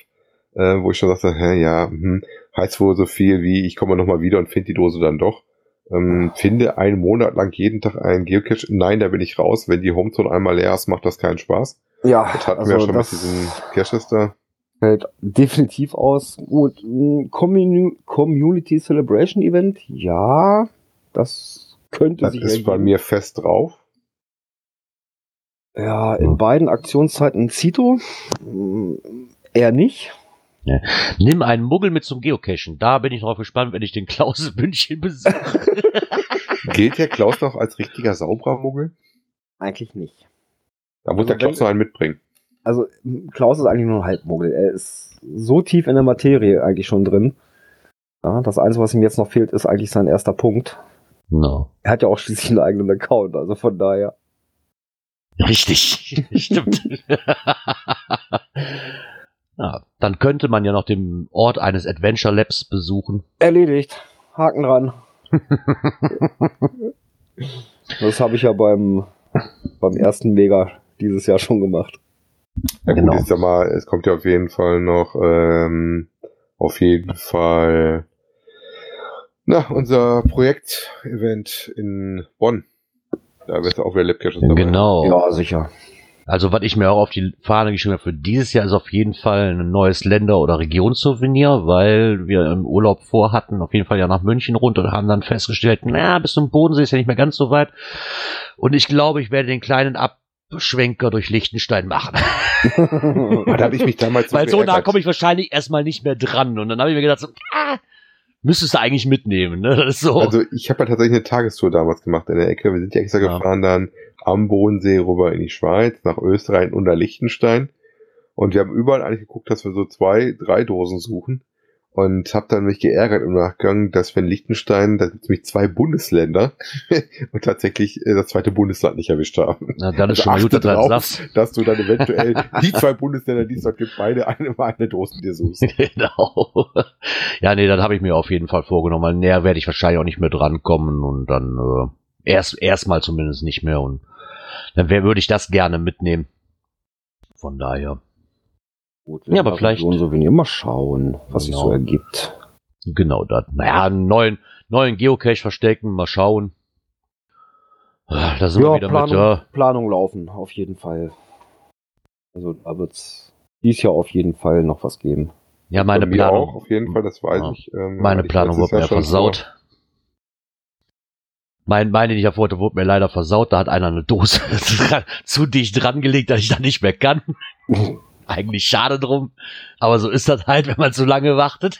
äh, wo ich schon sagte, hä, ja, hm, heißt wohl so viel wie, ich komme nochmal wieder und finde die Dose dann doch. Ähm, finde einen Monat lang jeden Tag einen Geocache. Nein, da bin ich raus. Wenn die Homezone einmal leer ist, macht das keinen Spaß. Ja, Das hatten also wir ja schon das mit diesen Caches da. fällt definitiv aus. Gut, ein Communi- Community Celebration Event, ja, das könnte Das sich ist bei ergeben. mir fest drauf. Ja, in beiden Aktionszeiten Zito, mm, eher nicht. Nimm einen Muggel mit zum Geocachen. Da bin ich drauf gespannt, wenn ich den Klaus München besuche. Gilt der Klaus noch als richtiger sauberer Muggel? Eigentlich nicht. Da muss Also der Klaus noch einen mitbringen. Also Klaus ist eigentlich nur ein Halbmuggel. Er ist so tief in der Materie eigentlich schon drin. Ja, das Einzige, was ihm jetzt noch fehlt, ist eigentlich sein erster Punkt. No. Er hat ja auch schließlich einen eigenen Account, also von daher. Richtig, stimmt. ja, dann könnte man ja noch den Ort eines Adventure Labs besuchen. Erledigt. Haken dran. Das habe ich ja beim, beim ersten Mega dieses Jahr schon gemacht. Ja, Genau. gut, ich sag mal, es kommt ja auf jeden Fall noch, ähm, auf jeden Fall, na, unser Projekt-Event in Bonn. Da wird auch wieder Labcaches dabei. Genau. Ja, sicher. Also was ich mir auch auf die Fahne geschrieben habe für dieses Jahr ist auf jeden Fall ein neues Länder- oder Regionssouvenir, weil wir im Urlaub vorhatten, auf jeden Fall ja nach München runter und haben dann festgestellt, na, bis zum Bodensee ist ja nicht mehr ganz so weit. Und ich glaube, ich werde den kleinen Abschwenker durch Liechtenstein machen. Da habe ich mich damals Weil so nah komme ich wahrscheinlich erstmal nicht mehr dran. Und dann habe ich mir gedacht, so, ah, müsstest du eigentlich mitnehmen, ne? Das ist so. Also ich habe ja tatsächlich eine Tagestour damals gemacht in der Ecke. Wir sind ja extra Ja. gefahren dann am Bodensee rüber in die Schweiz, nach Österreich und nach Liechtenstein. Und wir haben überall eigentlich geguckt, dass wir so zwei, drei Dosen suchen. Und habe dann mich geärgert im Nachgang, dass wir in Liechtenstein, da gibt es nämlich zwei Bundesländer und tatsächlich äh, das zweite Bundesland nicht erwischt haben. Na, dann ist Also schon mal gut, dass du das drauf, sagst. dass du dann eventuell die zwei Bundesländer, die es dort gibt, beide eine, eine Dosen dir suchst. genau. Ja, nee, dann habe ich mir auf jeden Fall vorgenommen, weil näher werde ich wahrscheinlich auch nicht mehr drankommen und dann äh, erst erstmal zumindest nicht mehr und dann wär, würde ich das gerne mitnehmen. Von daher. Gut, Ja, aber vielleicht- So ein Souvenir. Mal schauen, was sich Genau. so ergibt. Genau das. Naja, einen neuen, neuen Geocache verstecken, mal schauen. Ah, Da sind wir Ja, wieder Planung, mit, ja. Planung laufen, auf jeden Fall. Also da wird's dies Jahr auf jeden Fall noch was geben. Ja, meine Planung. auch, auf jeden Fall, das weiß Ja. ich. Ähm, Meine Planung wurde mir versaut. Mein, meine, die ich ja vorhatte, wurde mir leider versaut. Da hat einer eine Dose zu dicht dran gelegt, dass ich da nicht mehr kann. Eigentlich schade drum. Aber so ist das halt, wenn man zu lange wartet.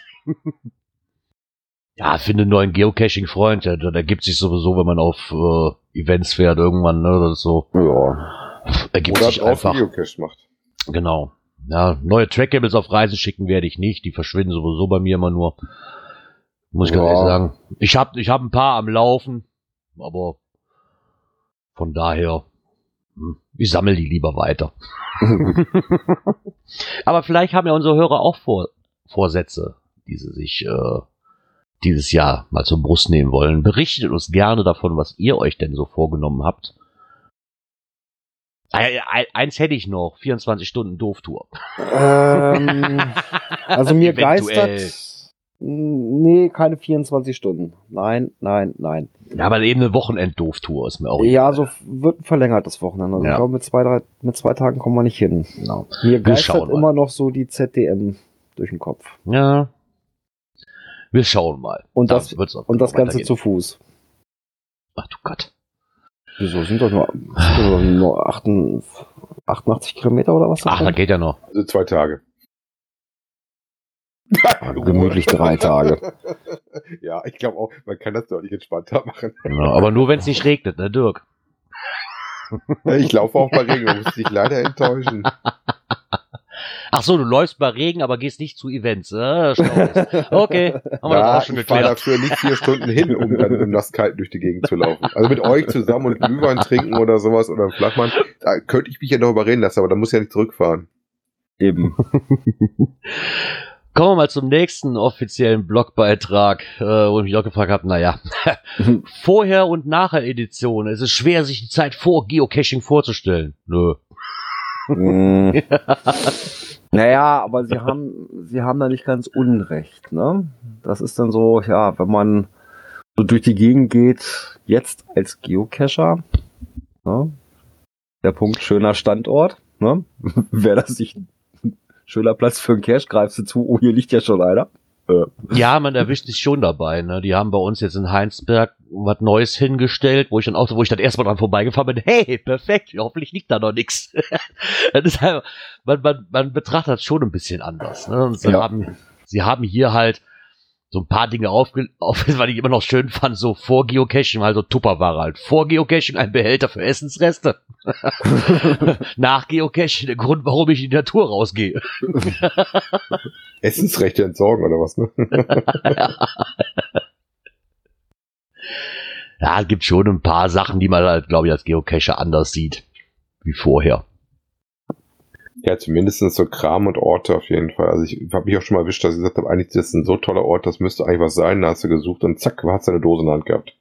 ja, finde einen neuen Geocaching-Freund. Der, der ergibt sich sowieso, wenn man auf äh, Events fährt irgendwann. Ne? Ist so. Ja. Ergibt Oder sich einfach. Geocache macht. Genau. Ja, neue Tracktables auf Reisen schicken werde ich nicht. Die verschwinden sowieso bei mir immer nur. Muss ich ganz Ja. ehrlich sagen. Ich habe ich hab ein paar am Laufen, aber von daher, hm, ich sammle die lieber weiter. aber vielleicht haben ja unsere Hörer auch Vor Vorsätze, die sie sich äh, dieses Jahr mal zur Brust nehmen wollen. Berichtet uns gerne davon, was ihr euch denn so vorgenommen habt. Eins hätte ich noch, 24 Stunden Dooftour. ähm, also mir Eventuell. geistert. Nee, keine 24 Stunden. Nein, nein, nein. Ja, aber eben eine Wochenend-Dooftour ist mir auch. Ja, so wird ein verlängertes Wochenende. Also Ja. ich glaube, mit zwei, drei, mit zwei Tagen kommen wir nicht hin. Genau. Mir geistert schauen mal. immer noch so die ZDM durch den Kopf. Ja. Wir schauen mal. Und das, Da wird's auch und das Ganze zu Fuß. Ach du Gott. Wieso sind doch nur, sind doch nur 88, 88 Kilometer oder was? Ach, da geht ja noch. Also zwei Tage. Gemütlich drei Tage. ja, ich glaube auch, man kann das deutlich entspannter machen. Ja, aber nur wenn es nicht regnet, ne, Dirk? Ich laufe auch bei Regen, da muss ich leider enttäuschen. Ach so, du läufst bei Regen, aber gehst nicht zu Events. Äh. Okay, haben wir Ja, auch schon ich fahre dafür nicht vier Stunden hin, um dann im Nasskalten durch die Gegend zu laufen. Also mit euch zusammen und Glühwein trinken oder sowas oder einen Flachmann, da könnte ich mich ja noch überreden lassen, aber da muss ich ja nicht zurückfahren. Eben. Kommen wir mal zum nächsten offiziellen Blogbeitrag, äh, wo ich mich auch gefragt habe, naja, Vorher- und Nachher-Edition. Es ist schwer, sich die Zeit vor Geocaching vorzustellen. Nö. Mm. naja, aber sie haben, sie haben da nicht ganz unrecht, ne? Das ist dann so, ja, wenn man so durch die Gegend geht, jetzt als Geocacher, ne? Der Punkt schöner Standort, ne? Wäre das nicht ein schöner Platz für einen Cache, greifst du zu, oh, hier liegt ja schon einer. Äh, Ja, man erwischt sich schon dabei. Ne? Die haben bei uns jetzt in Heinsberg was Neues hingestellt, wo ich dann auch, wo ich dann erstmal dran vorbeigefahren bin. Hey, perfekt, hoffentlich liegt da noch ist halt, man, man, man betrachtet das schon ein bisschen anders. Ne? Und sie, Ja. haben, sie haben hier halt so ein paar Dinge aufge, auf, was ich immer noch schön fand, so vor Geocaching, also Tupperware halt. Vor Geocaching ein Behälter für Essensreste. Nach Geocaching der Grund, warum ich in die Natur rausgehe. Essensrechte entsorgen oder was, ne? Ja, es gibt schon ein paar Sachen, die man halt, glaube ich, als Geocacher anders sieht. Wie vorher. Ja, zumindest so Kram und Orte auf jeden Fall. Also ich habe mich auch schon mal erwischt, dass ich gesagt habe, eigentlich das ist ein so toller Ort, das müsste eigentlich was sein. Da hast du gesucht und zack, hast du eine Dose in der Hand gehabt.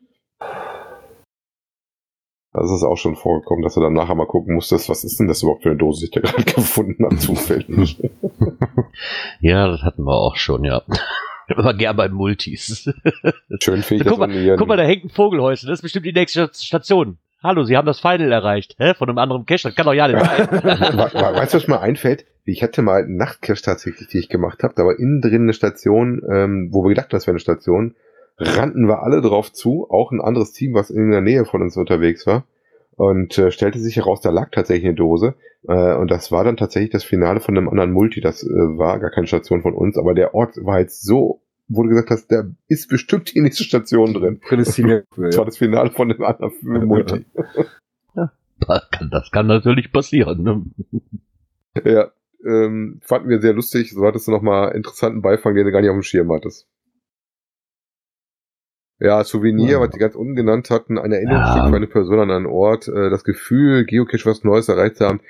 Das ist auch schon vorgekommen, dass du dann nachher mal gucken musstest, was ist denn das überhaupt für eine Dose, die ich da gerade gefunden habe, zufällig. Ja, das hatten wir auch schon, ja. Immer gern bei Multis. Schön finde ich guck, das mal, guck mal, da hängt ein Vogelhäuschen. Das ist bestimmt die nächste Station. Hallo, Sie haben das Final erreicht. Hä? Von einem anderen Cache. Das kann doch ja nicht sein. We- we- Weißt du, was mir einfällt? Ich hatte mal einen Nachtcache tatsächlich, die ich gemacht habe. Da war innen drin eine Station, ähm, wo wir gedacht haben, das wäre eine Station. Rannten wir alle drauf zu, auch ein anderes Team, was in der Nähe von uns unterwegs war. Und äh, stellte sich heraus, da lag tatsächlich eine Dose. Äh, und das war dann tatsächlich das Finale von einem anderen Multi. Das äh, war gar keine Station von uns, aber der Ort war jetzt so, wo du gesagt hast, da ist bestimmt die nächste Station drin. prädestiniert Das war das Finale von dem anderen Multi. Das kann, das kann natürlich passieren. Ne? Ja, ähm, fanden wir sehr lustig. So hattest du nochmal interessanten Beifang, den du gar nicht auf dem Schirm hattest. Ja, Souvenir, Ja. was die ganz ungenannt hatten, ein Erinnerungsstück Ja. für eine Person an einen Ort, äh, das Gefühl, Geocache was Neues erreicht zu haben.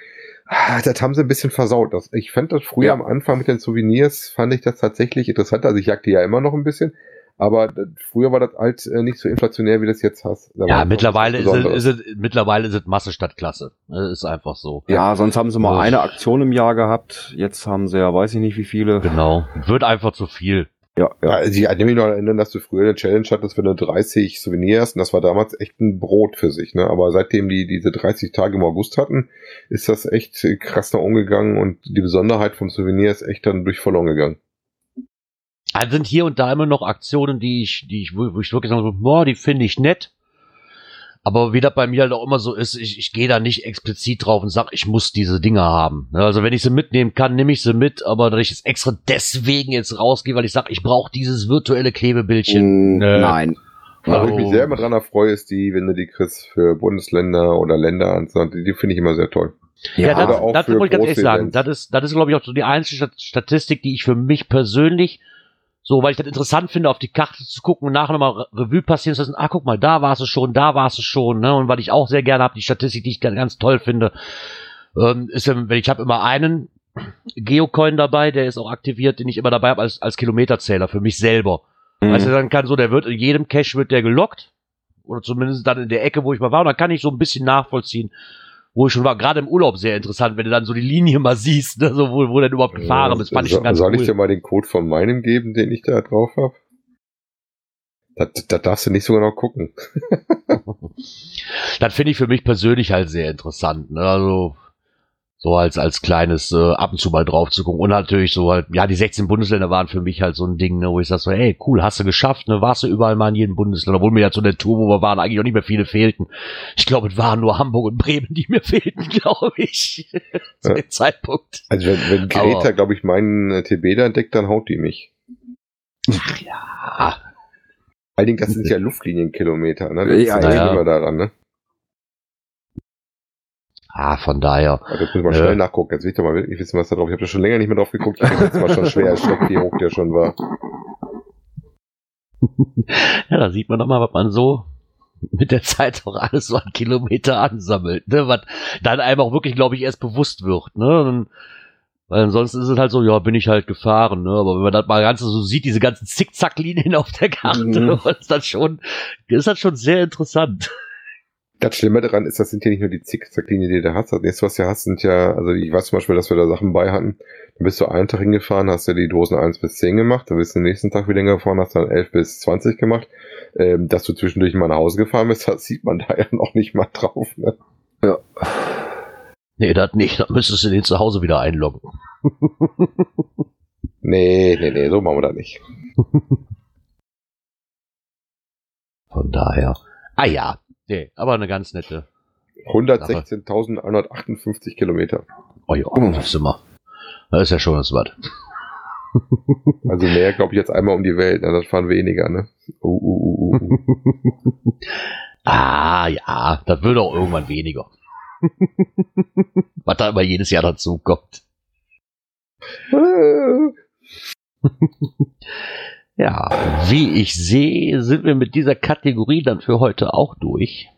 Ah, das haben sie ein bisschen versaut. Das, ich fand das früher Ja. am Anfang mit den Souvenirs, fand ich das tatsächlich interessant. Also ich jag die ja immer noch ein bisschen. Aber früher war das halt äh, nicht so inflationär, wie das jetzt hast. Da Ja, mittlerweile ist, es, ist es, mittlerweile ist es Masse statt Klasse. Das ist einfach so. Ja, sonst haben sie mal Ja. eine Aktion im Jahr gehabt. Jetzt haben sie ja, weiß ich nicht wie viele. Genau. Wird einfach zu viel. Ja, Ja, also ich kann mich noch erinnern, dass du früher eine Challenge hattest, wenn du 30 Souvenirs, und das war damals echt ein Brot für sich, ne? Aber seitdem die diese 30 Tage im August hatten, ist das echt krass nach umgegangen und die Besonderheit vom Souvenir ist echt dann durch verloren gegangen. Also sind hier und da immer noch Aktionen, die ich, die ich, wo wo ich wirklich sage, boah, die finde ich nett. Aber wie das bei mir halt auch immer so ist, ich, ich gehe da nicht explizit drauf und sage, ich muss diese Dinger haben. Ne, Also wenn ich sie mitnehmen kann, nehme ich sie mit, aber dass ich jetzt extra deswegen jetzt rausgehe, weil ich sage, ich brauche dieses virtuelle Klebebildchen. Mm, Nö. Nein. Aber wo ich Oh. mich sehr immer dran erfreue, ist die, wenn du die kriegst für Bundesländer oder Länder und so, die, die finde ich immer sehr toll. Ja, Ja, das, wollte ich ganz ehrlich sagen. Das ist, das ist, glaube ich, auch so die einzige Stat- Statistik, die ich für mich persönlich, so, weil ich das interessant finde, auf die Karte zu gucken und nachher nochmal Re- Revue passieren zu lassen, ah, guck mal, da war es schon, da war es schon, ne? Und weil ich auch sehr gerne habe, die Statistik, die ich ganz, ganz toll finde, ähm, ist, wenn ich habe immer einen Geocoin dabei, der ist auch aktiviert, den ich immer dabei habe als, als Kilometerzähler für mich selber. Mhm. Du, dann kann so, der wird in jedem Cache wird der gelockt. Oder zumindest dann in der Ecke, wo ich mal war. Und dann kann ich so ein bisschen nachvollziehen, wo ich schon war. Gerade im Urlaub sehr interessant, wenn du dann so die Linie mal siehst, ne, so, wo, wo denn überhaupt gefahren bist. Fand ich So- schon ganz Soll ich cool. dir mal den Code von meinem geben, den ich da drauf habe? Da, da darfst du nicht so genau gucken. das finde ich für mich persönlich halt sehr interessant. Ne? Also So als, als kleines äh, ab und zu mal drauf zu gucken. Und natürlich so halt, ja, die 16 Bundesländer waren für mich halt so ein Ding, ne, wo ich sag so, ey, cool, hast du geschafft, ne, warst du überall mal in jedem Bundesland, obwohl mir ja zu der Tour, wo wir waren, eigentlich auch nicht mehr viele fehlten. Ich glaube, es waren nur Hamburg und Bremen, die mir fehlten, glaube ich. zu Ja. dem Zeitpunkt. Also wenn, wenn Greta, glaube ich, meinen äh, TB da entdeckt, dann haut die mich. Ach ja. Dingen, das sind ja Luftlinienkilometer, ne? Das Ja, ist ja. immer daran, ne? Ah, von daher. Also muss man Ja. schnell nachgucken. Jetzt will ich doch mal wirklich wissen, was da drauf. Ich habe da schon länger nicht mehr drauf geguckt. Ich das war schon schwer erschreckt, wie hoch der schon war. Ja, da sieht man doch mal, was man so mit der Zeit auch alles so an Kilometer ansammelt, ne? Was dann einem auch wirklich, glaube ich, erst bewusst wird, ne? Und, weil ansonsten ist es halt so, ja, bin ich halt gefahren, ne? Aber wenn man das mal ganz so sieht, diese ganzen Zickzacklinien auf der Karte, Mhm. ist das schon, ist das schon sehr interessant. Das Schlimme daran ist, das sind ja nicht nur die Zickzacklinien, die du hast. Das nächste, was du hast, sind ja, also ich weiß zum Beispiel, dass wir da Sachen bei hatten. Dann bist du einen Tag hingefahren, hast ja die Dosen 1 bis 10 gemacht, dann bist du den nächsten Tag wieder gefahren, hast dann 11 bis 20 gemacht. Ähm, dass du zwischendurch mal nach Hause gefahren bist, das sieht man da ja noch nicht mal drauf. Ne? Nee, das nicht, dann müsstest du den zu Hause wieder einloggen. Nee, nee, nee, so machen wir das nicht. Von daher. Ah ja, nee, aber eine ganz nette. 116.158 Kilometer. Oh ja, das ist immer. Das ist ja schon was was. Also mehr, glaube ich, jetzt einmal um die Welt. Das fahren weniger, ne? Uh, uh, uh, uh. Ah, ja, das wird auch irgendwann weniger. Was da immer jedes Jahr dazu kommt. Ja, wie ich sehe, sind wir mit dieser Kategorie dann für heute auch durch.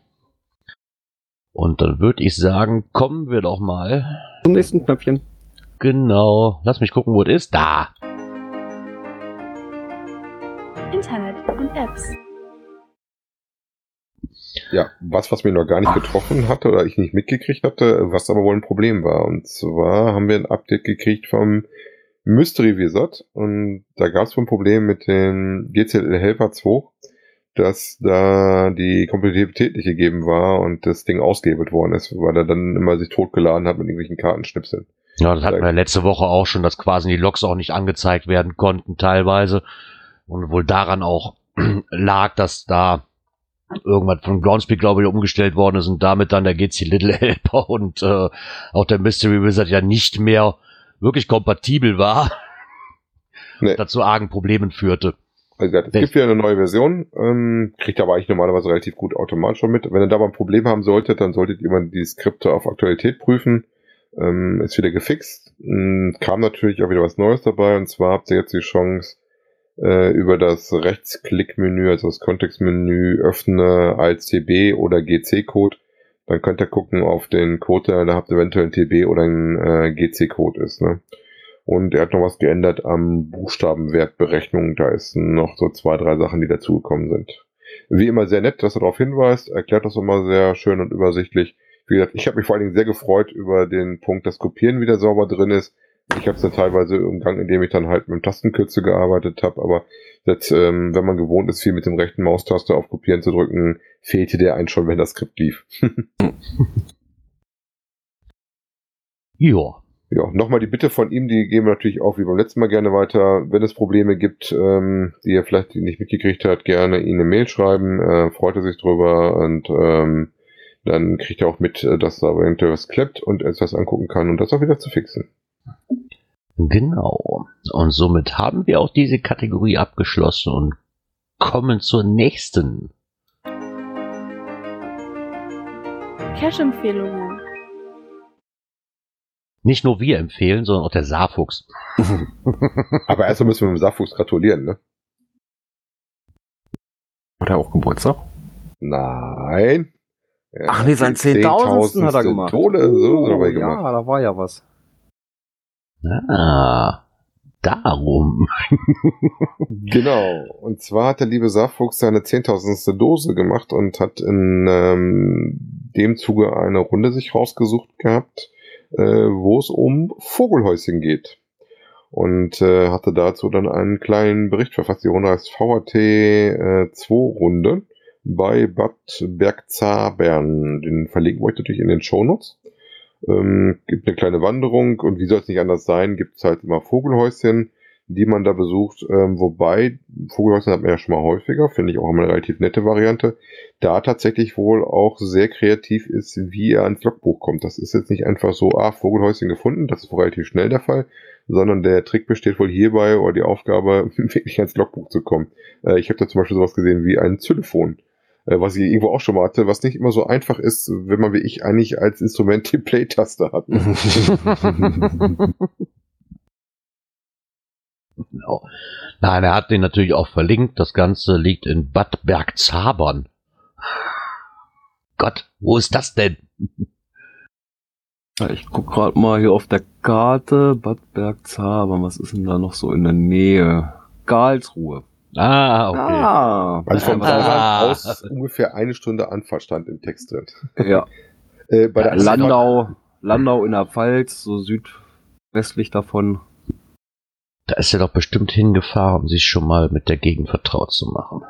Und dann würde ich sagen, kommen wir doch mal. Zum nächsten Knöpfchen. Genau. Lass mich gucken, wo es ist. Da. Internet und Apps. Ja, was, was mich noch gar nicht getroffen hatte oder ich nicht mitgekriegt hatte, was aber wohl ein Problem war. Und zwar haben wir ein Update gekriegt vom Mystery Wizard und da gab es ein Problem mit dem GCL Helper 2, dass da die Kompatibilität nicht gegeben war und das Ding ausgehebelt worden ist, weil er dann immer sich totgeladen hat mit irgendwelchen Kartenschnipseln. Ja, das hatten wir letzte Woche auch schon, dass quasi die Logs auch nicht angezeigt werden konnten teilweise. Und wohl daran auch lag, dass da irgendwas von Groundspeak, glaube ich, umgestellt worden ist und damit dann der GC Little Helper und äh, auch der Mystery Wizard ja nicht mehr wirklich kompatibel war, Nee. dazu argen Problemen führte. Also gesagt, es Welch- gibt wieder eine neue Version, ähm, kriegt aber eigentlich normalerweise relativ gut automatisch schon mit. Wenn ihr da mal ein Problem haben solltet, dann solltet ihr immer die Skripte auf Aktualität prüfen. Ähm, ist wieder gefixt. Ähm, kam natürlich auch wieder was Neues dabei und zwar habt ihr jetzt die Chance, äh, über das Rechtsklickmenü, also das Kontextmenü, öffne als TB oder GC-Code. Dann könnt ihr gucken auf den Code, der da habt eventuell ein TB oder ein äh, GC-Code ist. Ne? Und er hat noch was geändert am Buchstabenwertberechnung. Da ist noch so zwei, drei Sachen, die dazugekommen sind. Wie immer sehr nett, dass er darauf hinweist, erklärt das immer sehr schön und übersichtlich. Wie gesagt, ich habe mich vor allen Dingen sehr gefreut über den Punkt, dass Kopieren wieder sauber drin ist. Ich habe es dann teilweise umgangen, indem ich dann halt mit dem Tastenkürzel gearbeitet habe, aber jetzt, ähm, wenn man gewohnt ist, viel mit dem rechten Maustaste auf Kopieren zu drücken, fehlte der einen schon, wenn das Skript lief. Ja. Ja, nochmal die Bitte von ihm, die geben wir natürlich auch wie beim letzten Mal gerne weiter. Wenn es Probleme gibt, ähm, die er vielleicht nicht mitgekriegt hat, gerne ihm eine Mail schreiben, äh, freut er sich drüber und ähm, dann kriegt er auch mit, äh, dass da eventuell was klappt und er sich das angucken kann und das auch wieder zu fixen. Genau. Und somit haben wir auch diese Kategorie abgeschlossen und kommen zur nächsten. Cash-Empfehlungen. Nicht nur wir empfehlen, sondern auch der Saarfuchs. Aber erstmal müssen wir dem Saarfuchs gratulieren, ne? Hat er auch Geburtstag? Nein. Ja, Ach nee, sein die 10.000. hat er 10.000. gemacht. Tode, so Oh, ja, gemacht. da war ja was. Ah, darum. Genau. Und zwar hat der liebe Saarfuchs seine zehntausendste Dose gemacht und hat in ähm, dem Zuge eine Runde sich rausgesucht gehabt, äh, wo es um Vogelhäuschen geht. Und äh, hatte dazu dann einen kleinen Bericht verfasst. Die Runde heißt VAT äh, 2 Runde bei Bad Bergzabern. Den verlinken wir euch natürlich in den Shownotes. Ähm, gibt eine kleine Wanderung und wie soll es nicht anders sein, gibt es halt immer Vogelhäuschen, die man da besucht. Ähm, wobei, Vogelhäuschen hat man ja schon mal häufiger, finde ich auch immer eine relativ nette Variante. Da tatsächlich wohl auch sehr kreativ ist, wie er ans Logbuch kommt. Das ist jetzt nicht einfach so, ah, Vogelhäuschen gefunden, das ist wohl relativ schnell der Fall, sondern der Trick besteht wohl hierbei oder die Aufgabe, wirklich ans Logbuch zu kommen. Äh, ich habe da zum Beispiel sowas gesehen wie ein Telefon was ich irgendwo auch schon mal hatte, was nicht immer so einfach ist, wenn man wie ich eigentlich als Instrument die Play-Taste hat. Genau. Nein, er hat den natürlich auch verlinkt. Das Ganze liegt in Bad Bergzabern. Gott, wo ist das denn? Ich guck gerade mal hier auf der Karte. Bad Bergzabern, was ist denn da noch so in der Nähe? Karlsruhe. Ah, okay. Ah, Also vom Ah. Aus ungefähr eine Stunde Anfahrt stand im Text drin. ja. Äh, bei der Landau, Landau in der Pfalz, so südwestlich davon. Da ist er doch bestimmt hingefahren, um sich schon mal mit der Gegend vertraut zu machen.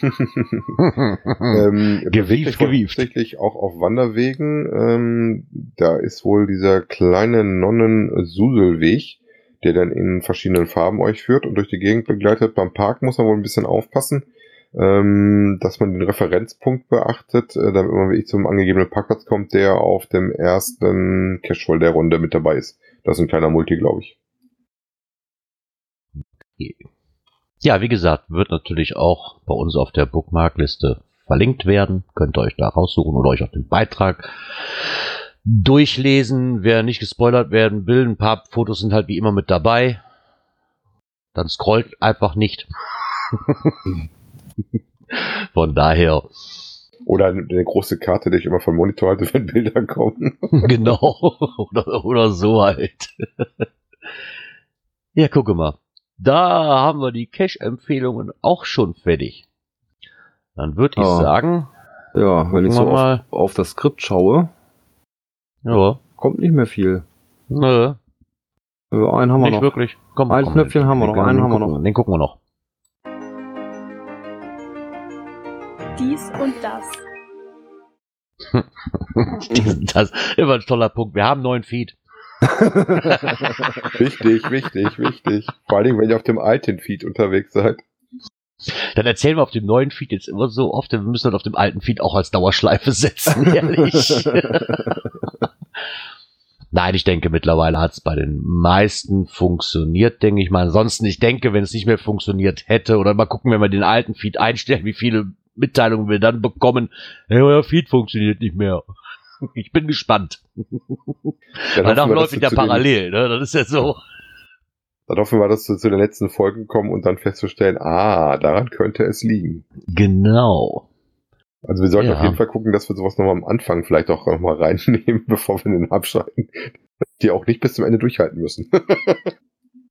ähm, Gewieft, gewieft. Tatsächlich auch auf Wanderwegen. Ähm, da ist wohl dieser kleine Nonnen-Suselweg, der dann in verschiedenen Farben euch führt und durch die Gegend begleitet. Beim Park muss man wohl ein bisschen aufpassen, ähm, dass man den Referenzpunkt beachtet, äh, damit man wirklich zum angegebenen Parkplatz kommt, der auf dem ersten Cashfall der Runde mit dabei ist. Das ist ein kleiner Multi, glaube ich. Ja, wie gesagt, wird natürlich auch bei uns auf der Bookmarkliste verlinkt werden. Könnt ihr euch da raussuchen oder euch auf den Beitrag durchlesen. Wer nicht gespoilert werden will, ein paar Fotos sind halt wie immer mit dabei. Dann scrollt einfach nicht. Von daher, Oder eine, eine große Karte, die ich immer vom Monitor halte, wenn Bilder kommen. genau. oder, oder so halt. ja, gucke mal. Da haben wir die Cache-Empfehlungen auch schon fertig. Dann würde ich Ja. sagen, Ja, wenn ich so auf, mal. auf das Skript schaue, ja, kommt nicht mehr viel. nö, Also einen haben wir nicht noch. wirklich. Komm, Ein komm, Knöpfchen den- haben wir noch, einen den haben wir gucken noch. Den gucken wir noch. Dies und das. das ist immer ein toller Punkt. Wir haben einen neuen Feed. wichtig, wichtig, wichtig. Vor allen Dingen, wenn ihr auf dem alten Feed unterwegs seid. Dann erzählen wir auf dem neuen Feed jetzt immer so oft, wir müssen dann auf dem alten Feed auch als Dauerschleife setzen, ehrlich. Nein, ich denke, mittlerweile hat es bei den meisten funktioniert, denke ich mal. Ansonsten, ich denke, wenn es nicht mehr funktioniert hätte, oder mal gucken, wenn wir den alten Feed einstellen, wie viele Mitteilungen wir dann bekommen. Hey, euer Feed funktioniert nicht mehr. Ich bin gespannt. Dann Weil da hoffen wir, läuft den- parallel, ne? Das ist ja so. Dann hoffen wir, dass wir zu den letzten Folgen kommen und dann festzustellen, ah, daran könnte es liegen. Genau. Also wir sollten Ja. auf jeden Fall gucken, dass wir sowas nochmal am Anfang vielleicht auch nochmal reinnehmen, bevor wir den abschalten. Die auch nicht bis zum Ende durchhalten müssen.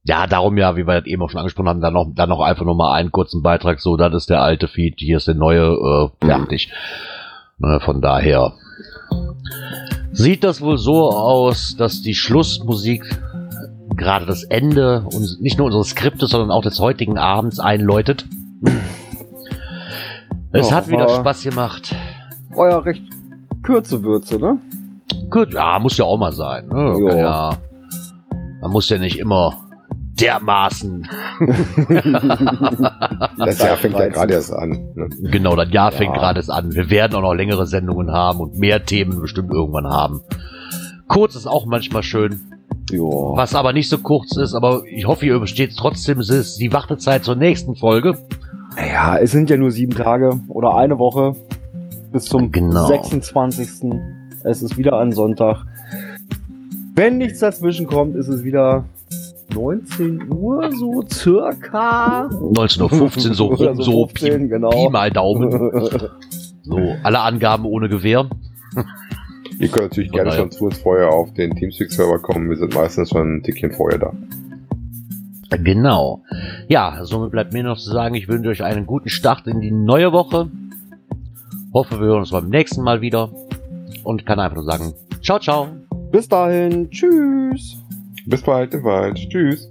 Ja, darum ja, wie wir das eben auch schon angesprochen haben, dann noch, dann noch einfach nur mal einen kurzen Beitrag. So, das ist der alte Feed, hier ist der neue, äh, fertig. Ne, von daher sieht das wohl so aus, dass die Schlussmusik gerade das Ende uns, nicht nur unseres Skriptes, sondern auch des heutigen Abends einläutet. Es Ja, hat wieder Spaß gemacht. War ja recht kürze Würze, ne? Gut, ja, muss ja auch mal sein. Ne? Ja. Man muss ja nicht immer dermaßen Das Jahr fängt ja gerade erst an. Ne? Genau, das Jahr fängt Ja. gerade erst an. Wir werden auch noch längere Sendungen haben und mehr Themen bestimmt irgendwann haben. Kurz ist auch manchmal schön. Ja. Was aber nicht so kurz ist, aber ich hoffe, ihr übersteht trotzdem. Es ist die Wartezeit zur nächsten Folge. Ja, es sind ja nur sieben Tage oder eine Woche bis zum Genau. 26. Es ist wieder ein Sonntag. Wenn nichts dazwischen kommt, ist es wieder 19 Uhr, so circa. 19.15 Uhr, so rum, so, 15, Pi, genau. Pi mal Daumen. So, alle Angaben ohne Gewehr. Ihr könnt natürlich Von gerne daher. schon zu uns vorher auf den Teamspeak-Server kommen. Wir sind meistens schon ein Tickchen vorher da. Genau. Ja, somit bleibt mir noch zu sagen, ich wünsche euch einen guten Start in die neue Woche. Hoffe, wir hören uns beim nächsten Mal wieder. Und kann einfach nur sagen, ciao, ciao. Bis dahin, tschüss. Bis bald im Wald. Tschüss.